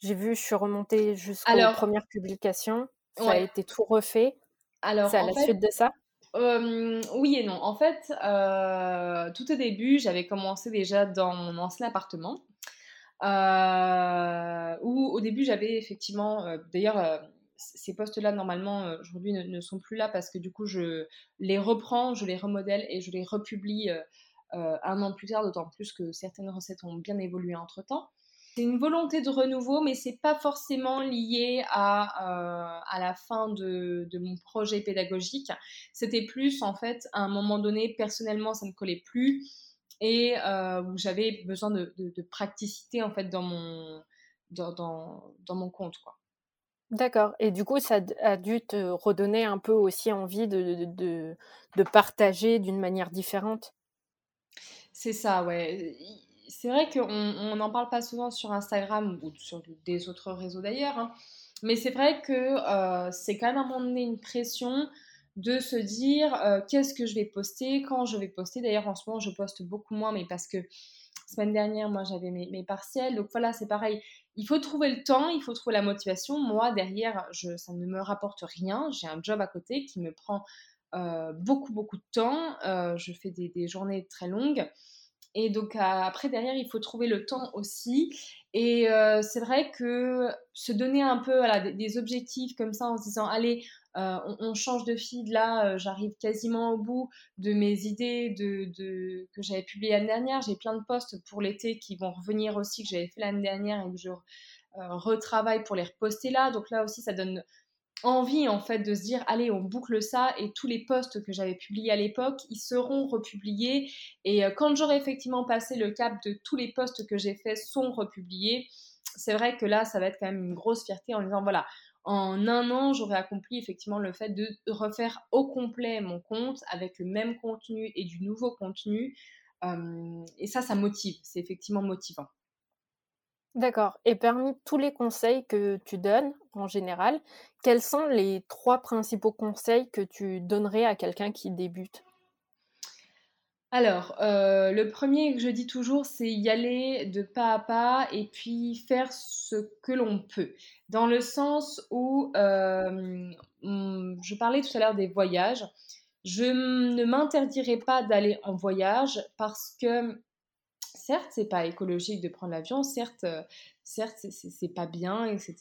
J'ai vu, je suis remontée jusqu'aux premières publications. Ça a été tout refait. Alors, c'est à la suite de ça? Oui et non. En fait, tout au début, j'avais commencé déjà dans mon ancien appartement. où au début, j'avais effectivement, d'ailleurs, ces postes-là, normalement, aujourd'hui, ne, sont plus là parce que du coup, je les reprends, je les remodèle et je les republie un an plus tard, d'autant plus que certaines recettes ont bien évolué entre-temps. C'est une volonté de renouveau, mais c'est pas forcément lié à, à la fin de, de, mon projet pédagogique. C'était plus, en fait, à un moment donné, personnellement, ça ne collait plus et j'avais besoin de, de, de, praticité, en fait, dans mon, dans, dans, dans mon compte, quoi. D'accord. Et du coup, ça a dû te redonner un peu aussi envie de, de, de partager d'une manière différente? C'est ça, ouais. C'est vrai qu'on n'en parle pas souvent sur Instagram ou sur des autres réseaux d'ailleurs, hein. mais c'est vrai que euh, c'est quand même à un moment donné une pression de se dire euh, qu'est-ce que je vais poster, quand je vais poster. D'ailleurs, en ce moment, je poste beaucoup moins, mais parce que semaine dernière, moi, j'avais mes, partiels. Donc voilà, c'est pareil il faut trouver le temps, il faut trouver la motivation. Moi, derrière, ça ne me rapporte rien. J'ai un job à côté qui me prend euh, beaucoup, beaucoup de temps. Je fais des, journées très longues. Et donc, après, derrière, il faut trouver le temps aussi. Et euh, c'est vrai que se donner un peu des, objectifs comme ça en se disant, allez, euh, on, change de feed là, euh, j'arrive quasiment au bout de mes idées que j'avais publiées l'année dernière. J'ai plein de posts pour l'été qui vont revenir aussi, que j'avais fait l'année dernière et que je euh, retravaille pour les reposter là. Donc là aussi, ça donne envie en fait de se dire allez on boucle ça et tous les posts que j'avais publiés à l'époque ils seront republiés et quand j'aurai effectivement passé le cap de tous les posts que j'ai faits sont republiés c'est vrai que là ça va être quand même une grosse fierté en disant voilà en un an, j'aurais accompli effectivement le fait de refaire au complet mon compte avec le même contenu et du nouveau contenu. et ça, ça motive. C'est effectivement motivant. D'accord. Et parmi tous les conseils que tu donnes en général, quels sont les trois principaux conseils que tu donnerais à quelqu'un qui débute? Alors, euh, le premier que je dis toujours, c'est y aller de pas à pas et puis faire ce que l'on peut. Dans le sens où, euh, je parlais tout à l'heure des voyages, je ne m'interdirai pas d'aller en voyage parce que, certes, c'est pas écologique de prendre l'avion, certes, euh, certes, c'est pas bien, etc.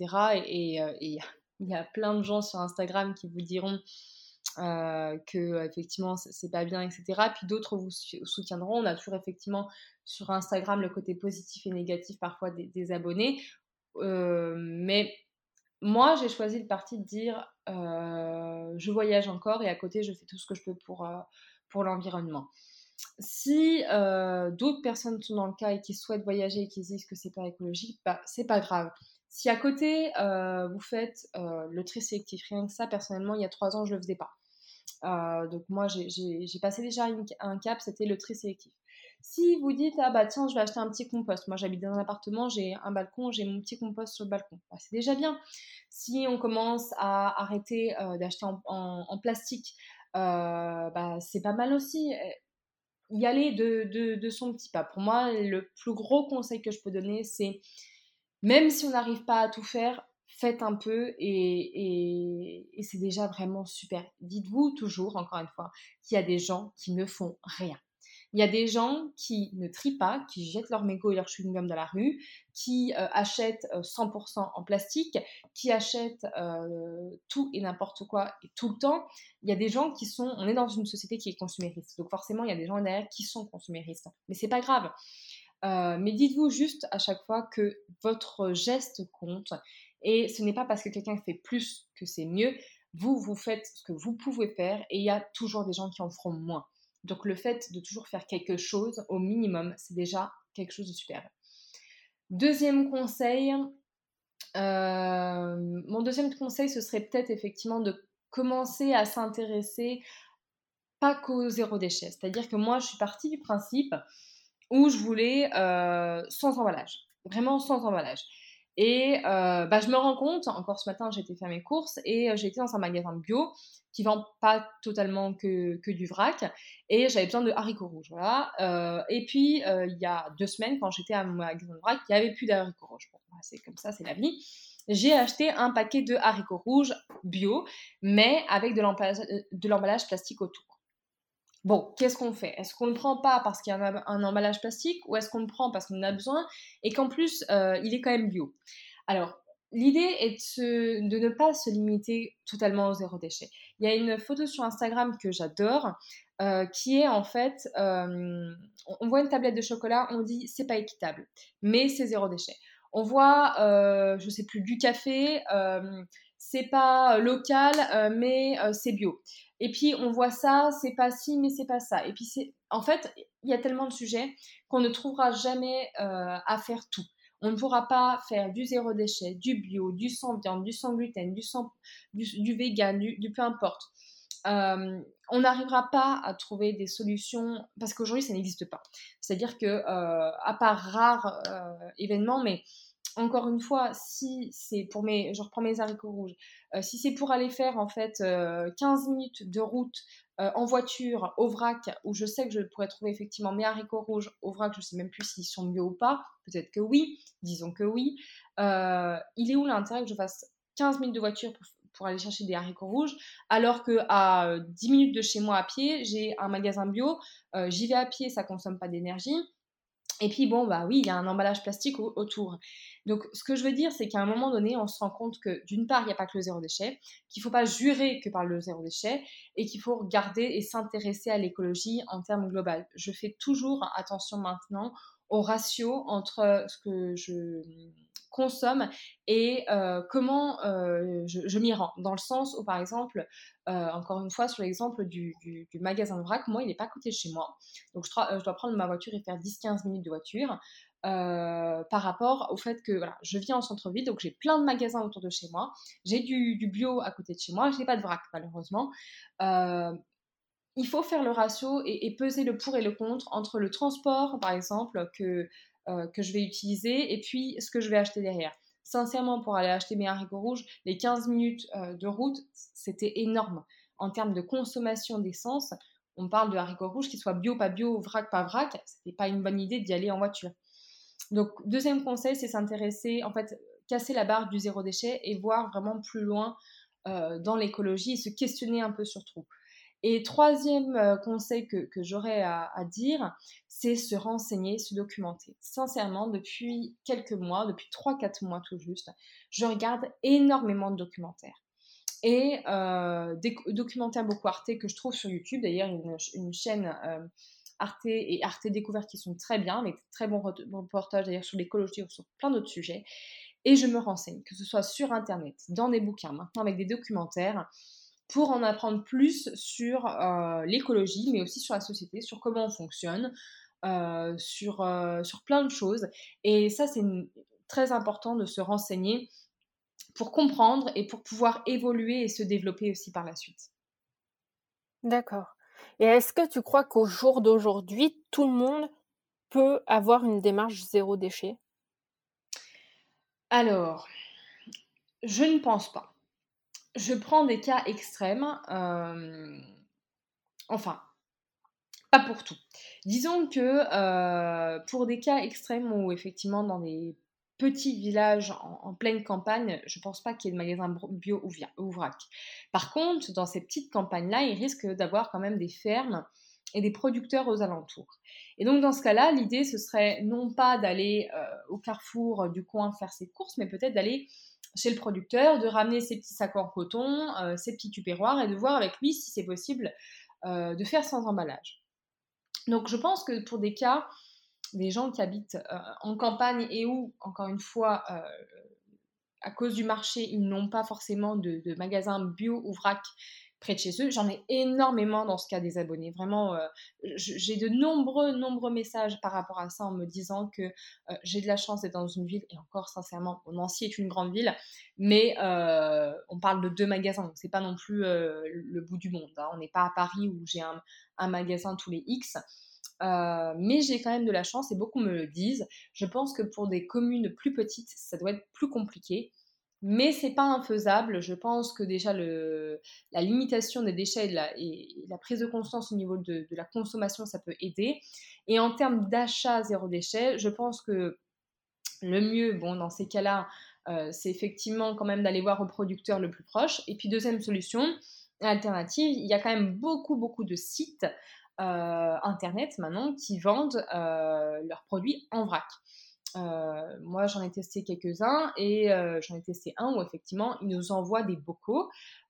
Et <laughs> il y a plein de gens sur Instagram qui vous diront euh, que effectivement c'est pas bien, etc. Puis d'autres vous soutiendront. On a toujours effectivement sur Instagram le côté positif et négatif parfois des, abonnés. Euh, mais moi j'ai choisi le parti de dire euh, je voyage encore et à côté je fais tout ce que je peux pour l'environnement. Si d'autres personnes sont dans le cas et qui souhaitent voyager et qui disent que c'est pas écologique, bah, c'est pas grave. Si à côté vous faites le tri sélectif, rien que ça, personnellement, il y a trois ans, je le faisais pas. Donc moi, j'ai passé déjà un cap, c'était le tri sélectif. Si vous dites, ah bah tiens, je vais acheter un petit compost. Moi, j'habite dans un appartement, j'ai un balcon, j'ai mon petit compost sur le balcon. Bah, c'est déjà bien. Si on commence à arrêter d'acheter en, plastique, euh, bah, c'est pas mal aussi. Y aller de, de, son petit pas. Pour moi, le plus gros conseil que je peux donner, c'est même si on n'arrive pas à tout faire, faites un peu et, et c'est déjà vraiment super. Dites-vous toujours, encore une fois, qu'il y a des gens qui ne font rien. Il y a des gens qui ne trient pas, qui jettent leur mégot et leur chewing-gum dans la rue, qui euh, achètent 100% euh, en plastique, qui achètent euh, tout et n'importe quoi et tout le temps. Il y a des gens qui sont, on est dans une société qui est consumériste, donc forcément il y a des gens derrière qui sont consuméristes, mais c'est pas grave. mais dites-vous juste à chaque fois que votre geste compte et ce n'est pas parce que quelqu'un fait plus que c'est mieux. Vous, vous faites ce que vous pouvez faire et il y a toujours des gens qui en feront moins. Donc le fait de toujours faire quelque chose au minimum, c'est déjà quelque chose de super. Deuxième conseil, euh, mon deuxième conseil, ce serait peut-être effectivement de commencer à s'intéresser pas qu'au zéro déchet. C'est-à-dire que moi, je suis partie du principe où je voulais euh, sans emballage, vraiment sans emballage. Et euh, bah, je me rends compte, encore ce matin, j'ai été faire mes courses et j'ai été dans un magasin bio qui vend pas totalement que, que du vrac. Et j'avais besoin de haricots rouges. Voilà. Euh, et puis, euh, il y a deux semaines, quand j'étais à mon magasin de vrac, il n'y avait plus d'haricots rouges. Bon, bah, c'est comme ça, c'est la vie. J'ai acheté un paquet de haricots rouges bio, mais avec de l'emballage plastique autour. Bon, qu'est-ce qu'on fait? Est-ce qu'on ne le prend pas parce qu'il y a un, emballage plastique ou est-ce qu'on le prend parce qu'on en a besoin et qu'en plus, euh, il est quand même bio? Alors, L'idée est de, ne pas se limiter totalement au zéro déchet. Il y a une photo sur Instagram que j'adore, euh, qui est en fait, euh, on voit une tablette de chocolat, on dit c'est pas équitable, mais c'est zéro déchet. On voit, je sais plus, du café, c'est pas local, mais c'est bio. Et puis on voit ça, c'est pas ci, mais c'est pas ça. Et puis c'est, en fait, il y a tellement de sujets qu'on ne trouvera jamais à faire tout. On ne pourra pas faire du zéro déchet, du bio, du sans viande, du sans gluten, du, sans, du, vegan, du, peu importe. Euh, on n'arrivera pas à trouver des solutions parce qu'aujourd'hui ça n'existe pas. C'est-à-dire que euh, à part rares euh, événements, mais encore une fois, si c'est pour mes, je reprends mes haricots rouges, si c'est pour aller faire en fait 15 minutes de route euh, en voiture au vrac où je sais que je pourrais trouver effectivement mes haricots rouges au vrac, je ne sais même plus s'ils sont mieux ou pas, peut-être que oui, disons que oui. Euh, il est où l'intérêt que je fasse 15 minutes de voiture pour, aller chercher des haricots rouges, alors que à 10 minutes de chez moi à pied, j'ai un magasin bio, euh, j'y vais à pied, ça consomme pas d'énergie. Et puis bon, bah oui, il y a un emballage plastique autour. Donc ce que je veux dire, c'est qu'à un moment donné, on se rend compte que d'une part, il n'y a pas que le zéro déchet, qu'il ne faut pas jurer que par le zéro déchet, et qu'il faut regarder et s'intéresser à l'écologie en termes globaux. Je fais toujours attention maintenant au ratio entre ce que je consomme et euh, comment euh, je, m'y rends. Dans le sens où, par exemple, euh, encore une fois, sur l'exemple du, magasin de vrac, moi, il n'est pas à côté de chez moi. Donc, je, dois prendre ma voiture et faire 10-15 minutes de voiture. par rapport au fait que voilà, je vis en centre-ville, donc j'ai plein de magasins autour de chez moi, j'ai du, bio à côté de chez moi, je n'ai pas de vrac malheureusement. il faut faire le ratio et, peser le pour et le contre entre le transport, par exemple, que euh, que je vais utiliser et puis ce que je vais acheter derrière. Sincèrement, pour aller acheter mes haricots rouges, les 15 minutes euh, de route, c'était énorme. En termes de consommation d'essence, on parle de haricots rouges, qu'ils soient bio, pas bio, vrac, pas vrac, c'était pas une bonne idée d'y aller en voiture. Donc, deuxième conseil, c'est s'intéresser, en fait, casser la barre du zéro déchet et voir vraiment plus loin euh, dans l'écologie et se questionner un peu sur tout. Et troisième euh, conseil que, j'aurais à, dire, c'est se renseigner, se documenter. Sincèrement, depuis quelques mois, depuis 3-4 mois tout juste, je regarde énormément de documentaires. Et euh, des documentaires beaucoup Arte que je trouve sur YouTube, d'ailleurs une, une chaîne euh, Arte et Arte Découverte qui sont très bien, avec très bons reportages d'ailleurs sur l'écologie ou sur plein d'autres sujets. Et je me renseigne, que ce soit sur Internet, dans des bouquins, maintenant avec des documentaires pour en apprendre plus sur euh, l'écologie, mais aussi sur la société, sur comment on fonctionne, euh, sur, euh, sur plein de choses. Et ça, c'est très important de se renseigner pour comprendre et pour pouvoir évoluer et se développer aussi par la suite. D'accord. Et est-ce que tu crois qu'au jour d'aujourd'hui, tout le monde peut avoir une démarche zéro déchet? Alors, je ne pense pas je prends des cas extrêmes. Euh, enfin, pas pour tout. Disons que euh, pour des cas extrêmes où effectivement dans des petit village en, pleine campagne, je pense pas qu'il y ait de magasin bio ou, vrac. Par contre, dans ces petites campagnes-là, il risque d'avoir quand même des fermes et des producteurs aux alentours. Et donc dans ce cas-là, l'idée, ce serait non pas d'aller euh, au carrefour du coin faire ses courses, mais peut-être d'aller chez le producteur, de ramener ses petits sacs en coton, euh, ses petits tupéroirs et de voir avec lui si c'est possible euh, de faire sans emballage. Donc je pense que pour des cas, des gens qui habitent en campagne et où, encore une fois, à cause du marché, ils n'ont pas forcément de, de magasins bio ou vrac près de chez eux. J'en ai énormément dans ce cas des abonnés. Vraiment, euh, j'ai de nombreux, nombreux messages par rapport à ça en me disant que euh, j'ai de la chance d'être dans une ville, et encore sincèrement, Nancy est une grande ville, mais euh, on parle de deux magasins, donc c'est pas non plus le bout du monde. Hein. On n'est pas à Paris où j'ai un, un, magasin tous les X. mais j'ai quand même de la chance et beaucoup me le disent. Je pense que pour des communes plus petites, ça doit être plus compliqué. Mais c'est pas infaisable. Je pense que déjà la limitation des déchets et la, et la, prise de conscience au niveau de, la consommation, ça peut aider. Et en termes d'achat zéro déchet, je pense que le mieux, bon, dans ces cas-là, euh, c'est effectivement quand même d'aller voir au producteur le plus proche. Et puis deuxième solution, alternative, il y a quand même beaucoup, beaucoup de sites euh, internet maintenant qui vendent euh, leurs produits en vrac. Euh, moi, j'en ai testé quelques-uns et euh, j'en ai testé un où effectivement, ils nous envoient des bocaux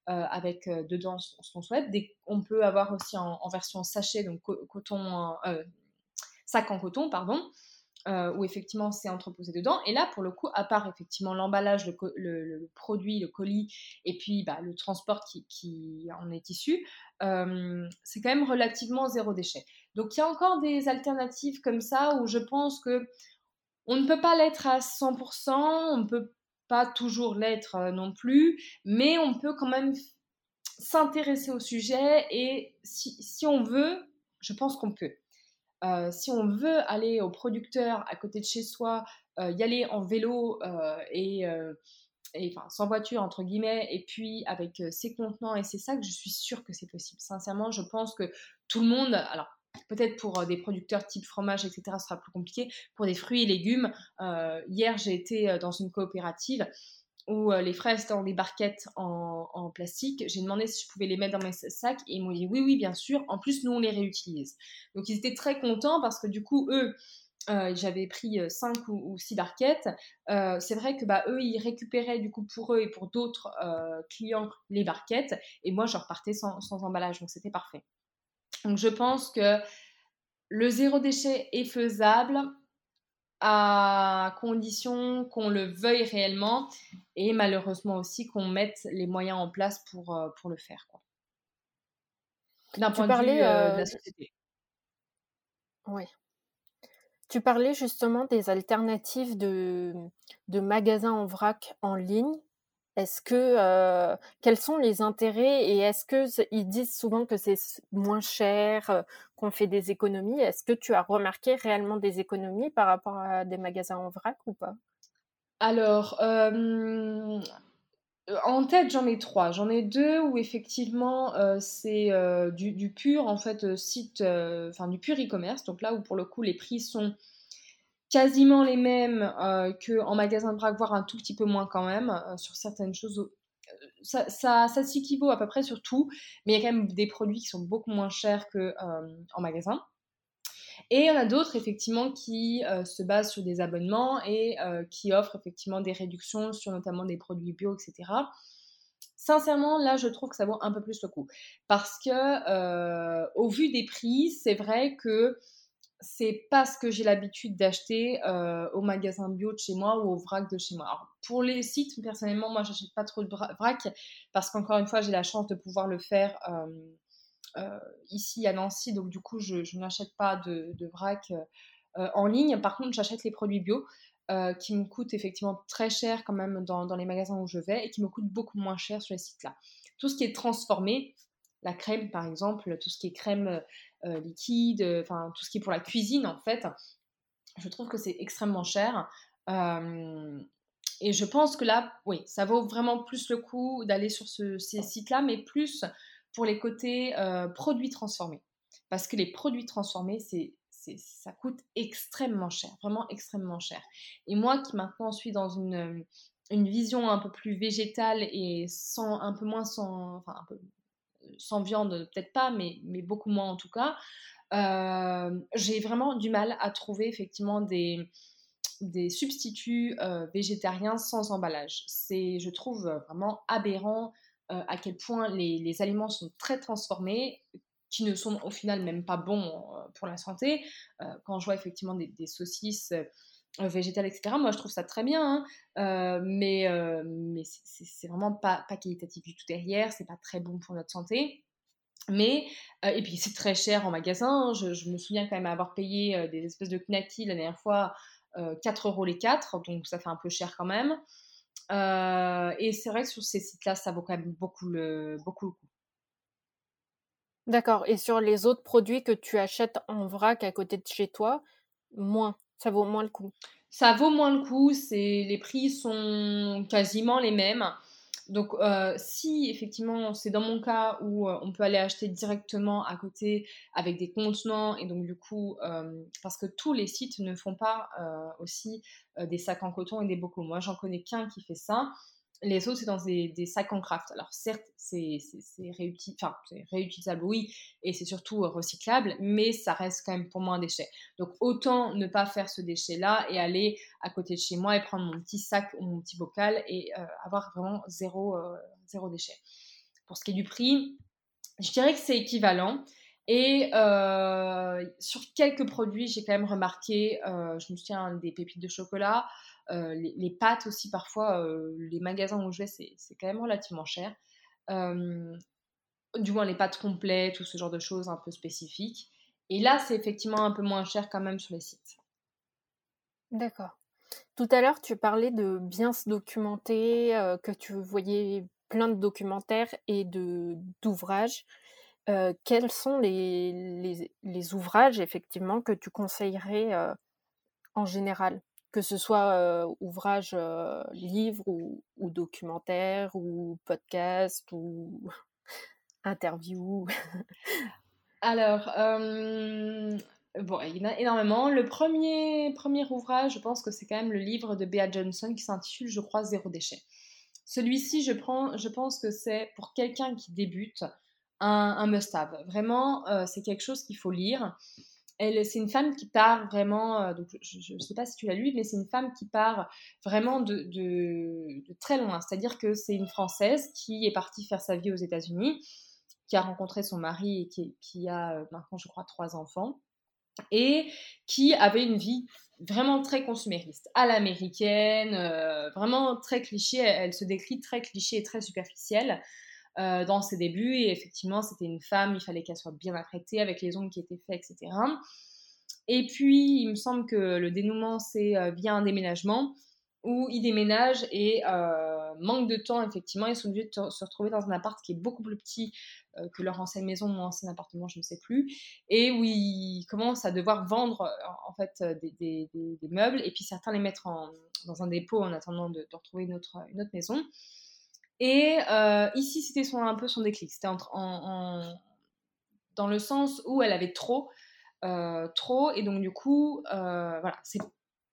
euh, avec dedans ce qu'on souhaite. on peut avoir aussi en, version sachet, donc coton, sac en coton, pardon, où effectivement c'est entreposé dedans. Et là, pour le coup, à part effectivement l'emballage, le, produit, le colis, et puis bah, le transport qui, qui, en est issu, c'est quand même relativement zéro déchet. Donc il y a encore des alternatives comme ça où je pense que on ne peut pas l'être à 100%, on ne peut pas toujours l'être euh, non plus, mais on peut quand même s'intéresser au sujet et si, on veut, je pense qu'on peut. Euh, si on veut aller au producteur à côté de chez soi, euh, y aller en vélo et, sans voiture entre guillemets, et puis avec ses contenants et ses sacs, je suis sûre que c'est possible. Sincèrement, je pense que tout le monde, Peut-être pour euh, des producteurs type fromage, etc., ce sera plus compliqué. Pour des fruits et légumes, euh, hier j'ai été euh, dans une coopérative où les fraises dans des barquettes en, plastique. J'ai demandé si je pouvais les mettre dans mes sacs et ils m'ont dit oui, oui, bien sûr. En plus, nous, on les réutilise. Donc, ils étaient très contents parce que du coup, eux, j'avais pris 5 ou, 6 barquettes. c'est vrai que bah, eux, ils récupéraient du coup pour eux et pour d'autres clients les barquettes. Et moi, je repartais sans emballage. Donc, c'était parfait. Donc je pense que le zéro déchet est faisable à condition qu'on le veuille réellement et malheureusement aussi qu'on mette les moyens en place pour, euh, pour le faire. D'un point de vue euh, de la euh, société. Oui. Tu parlais justement des alternatives de, de magasins en vrac en ligne. Est-ce que quels sont les intérêts et est-ce que ils disent souvent que c'est moins cher, qu'on fait des économies? Est-ce que tu as remarqué réellement des économies par rapport à des magasins en vrac ou pas? Alors, en tête, j'en ai trois. J'en ai deux où effectivement c'est du, pur en fait site, enfin du pur e-commerce. Donc là où pour le coup les prix sont quasiment les mêmes euh, qu'en magasin de vrac, voire un tout petit peu moins quand même, euh, sur certaines choses. Euh, ça, ça, ça s'équivaut à peu près sur tout, mais il y a quand même des produits qui sont beaucoup moins chers qu'en magasin. Et il y en a d'autres effectivement qui se basent sur des abonnements et qui offrent effectivement des réductions sur notamment des produits bio, etc. Sincèrement, là, je trouve que ça vaut un peu plus le coup. Parce que, au vu des prix, c'est vrai que c'est pas ce que j'ai l'habitude d'acheter euh, au magasin bio de chez moi ou au vrac de chez moi. Pour les sites, personnellement, moi, j'achète pas trop de vrac parce qu'encore une fois, j'ai la chance de pouvoir le faire euh, euh, ici à Nancy, donc du coup, je, n'achète pas de, vrac en ligne. Par contre, j'achète les produits bio. qui me coûtent effectivement très cher quand même dans, dans, les magasins où je vais et qui me coûtent beaucoup moins cher sur les sites là. Tout ce qui est transformé, la crème par exemple, tout ce qui est crème euh, liquide, euh, enfin tout ce qui est pour la cuisine en fait. Je trouve que c'est extrêmement cher. Euh, et je pense que là, oui, ça vaut vraiment plus le coup d'aller sur ces sites-là, mais plus pour les côtés produits transformés. Parce que les produits transformés, c'est ça coûte extrêmement cher, vraiment extrêmement cher. Et moi qui maintenant suis dans une, vision un peu plus végétale et sans, un peu moins sans, sans viande, peut-être pas, mais, mais beaucoup moins en tout cas, euh, j'ai vraiment du mal à trouver effectivement des, substituts euh, végétariens sans emballage. C'est, je trouve, vraiment aberrant euh, à quel point les, aliments sont très transformés, qui ne sont au final même pas bons pour la santé. quand je vois effectivement des saucisses végétales, etc., moi je trouve ça très bien, hein. mais, mais c'est vraiment pas, pas qualitatif du tout derrière, c'est pas très bon pour notre santé. Mais, euh, et puis c'est très cher en magasin. Je, me souviens quand même avoir payé euh, des espèces de knackis la dernière fois, 4 euh, euros les 4, donc ça fait un peu cher quand même. et c'est vrai que sur ces sites-là, ça vaut quand même beaucoup le, beaucoup le coup. D'accord. Et sur les autres produits que tu achètes en vrac à côté de chez toi, moins? Ça vaut moins le coup. Ça vaut moins le coup. C'est les prix sont quasiment les mêmes. Donc, euh, si effectivement c'est dans mon cas où euh, on peut aller acheter directement à côté avec des contenants, et donc du coup, euh, parce que tous les sites ne font pas aussi des sacs en coton et des bocaux. Moi, j'en connais qu'un qui fait ça. Les autres, c'est dans des, sacs en craft. Alors, certes, c'est réutilisable, oui, et c'est surtout euh, recyclable, mais ça reste quand même pour moi un déchet. Donc, autant ne pas faire ce déchet-là et aller à côté de chez moi et prendre mon petit sac ou mon petit bocal et euh, avoir vraiment zéro, euh, zéro déchet. Pour ce qui est du prix, je dirais que c'est équivalent. Et sur quelques produits, j'ai quand même remarqué, je me souviens des pépites de chocolat, euh, les, pâtes aussi, parfois, euh, les magasins où je vais, c'est quand même relativement cher. Euh, du moins, les pâtes complètes tout ce genre de choses un peu spécifiques. Et là, c'est effectivement un peu moins cher quand même sur les sites. D'accord. Tout à l'heure, tu parlais de bien se documenter, que tu voyais plein de documentaires et d'ouvrages. quels sont les, les, ouvrages, effectivement, que tu conseillerais en général? Que ce soit ouvrage, livre ou, documentaire ou podcast ou <laughs> interview Alors, bon, il y en a énormément. Le premier, premier ouvrage, je pense que c'est quand même le livre de Bea Johnson qui s'intitule, je crois, Zéro déchet. Celui-ci, je, prends, je pense que c'est pour quelqu'un qui débute un, un must-have. Vraiment, c'est quelque chose qu'il faut lire c'est une femme qui part vraiment, euh, donc je ne sais pas si tu l'as lu, mais c'est une femme qui part vraiment de, très loin. C'est-à-dire que c'est une Française qui est partie faire sa vie aux États-Unis, qui a rencontré son mari et qui, a euh, maintenant, je crois, trois enfants, et qui avait une vie vraiment très consumériste, à l'américaine, euh, vraiment très cliché. Elle, se décrit très cliché et très superficielle. Euh, dans ses débuts. Et effectivement, c'était une femme, il fallait qu'elle soit bien apprêtée avec les ongles qui étaient faits, etc. Et puis, il me semble que le dénouement, c'est euh, via un déménagement où ils déménagent et euh, manque de temps, effectivement, ils sont obligés de se retrouver dans un appart qui est beaucoup plus petit que leur ancienne maison ou ancien appartement, je ne sais plus, et où ils commencent à devoir vendre en fait des, meubles et puis certains les mettre dans un dépôt en attendant de, retrouver une autre maison. Et euh, ici, c'était son, un peu son déclic. C'était en, dans le sens où elle avait trop, euh, trop, et donc du coup, euh, voilà,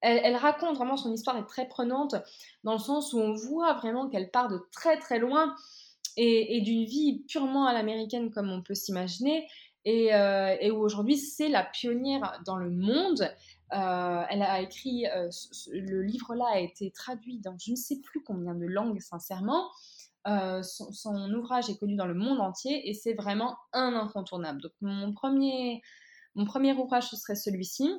elle, raconte vraiment son histoire est très prenante dans le sens où on voit vraiment qu'elle part de très très loin et, d'une vie purement à l'américaine comme on peut s'imaginer, et, où aujourd'hui c'est la pionnière dans le monde. elle a écrit, le livre là a été traduit dans je ne sais plus combien de langues, sincèrement. Euh, son, ouvrage est connu dans le monde entier et c'est vraiment un incontournable. Donc mon premier, mon premier ouvrage, ce serait celui-ci.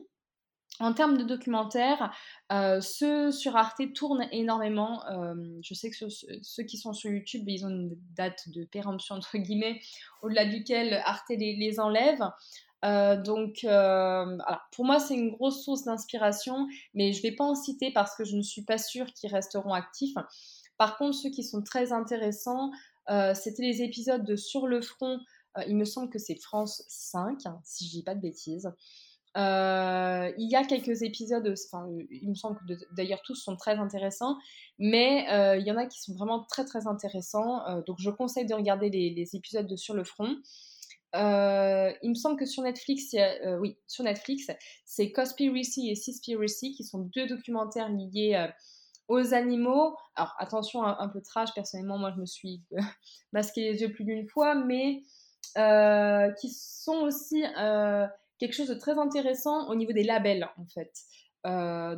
En termes de documentaires, euh, ceux sur Arte tournent énormément. Euh, je sais que ceux, qui sont sur YouTube, ils ont une date de péremption, entre guillemets, au-delà duquel Arte les, enlève. donc, pour moi, c'est une grosse source d'inspiration, mais je ne vais pas en citer parce que je ne suis pas sûre qu'ils resteront actifs. Par contre, ceux qui sont très intéressants, euh, c'était les épisodes de Sur le front. Euh, il me semble que c'est France 5, hein, si je dis pas de bêtises. Euh, il y a quelques épisodes, enfin, il me semble que d'ailleurs tous sont très intéressants, mais il y en a qui sont vraiment très très intéressants. donc je conseille de regarder les, épisodes de Sur le front. il me semble que sur Netflix, oui, sur Netflix, c'est Conspiracy et Seaspiracy qui sont deux documentaires liés aux animaux. Alors attention, un, peu trash, personnellement, moi je me suis <laughs> masqué les yeux plus d'une fois, mais qui sont aussi quelque chose de très intéressant au niveau des labels en fait.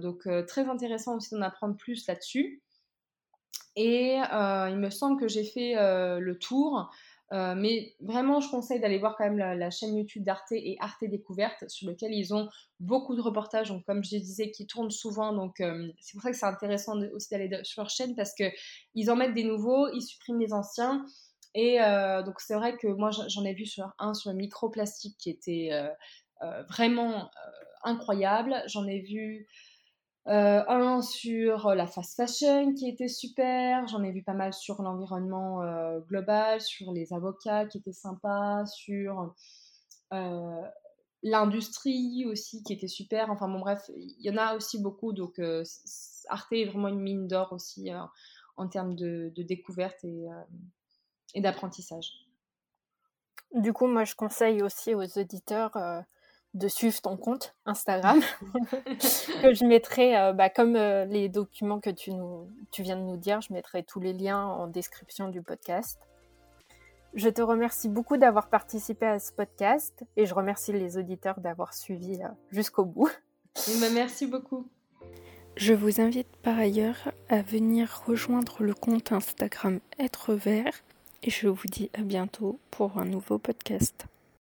donc très intéressant aussi d'en apprendre plus là-dessus. Et il me semble que j'ai fait le tour. Mais vraiment, je conseille d'aller voir quand même la, chaîne YouTube d'Arte et Arte Découverte, sur lequel ils ont beaucoup de reportages, donc comme je disais, qui tournent souvent. Donc c'est pour ça que c'est intéressant aussi d'aller sur leur chaîne parce qu'ils en mettent des nouveaux, ils suppriment les anciens. Et donc c'est vrai que moi j'en ai vu sur un sur le microplastique qui était vraiment incroyable. J'en ai vu euh, un sur la fast fashion qui était super. J'en ai vu pas mal sur l'environnement euh, global, sur les avocats qui étaient sympas, sur euh, l'industrie aussi qui était super. Enfin bon bref, il y en a aussi beaucoup. Donc Arte est vraiment une mine d'or aussi en termes de, découverte et, et d'apprentissage. Du coup, moi je conseille aussi aux auditeurs de suivre ton compte Instagram, <laughs> que je mettrai, euh, bah, comme euh, les documents que tu, nous, tu viens de nous dire, je mettrai tous les liens en description du podcast. Je te remercie beaucoup d'avoir participé à ce podcast et je remercie les auditeurs d'avoir suivi euh, jusqu'au bout. Bah, merci beaucoup. Je vous invite par ailleurs à venir rejoindre le compte Instagram Être Vert et je vous dis à bientôt pour un nouveau podcast.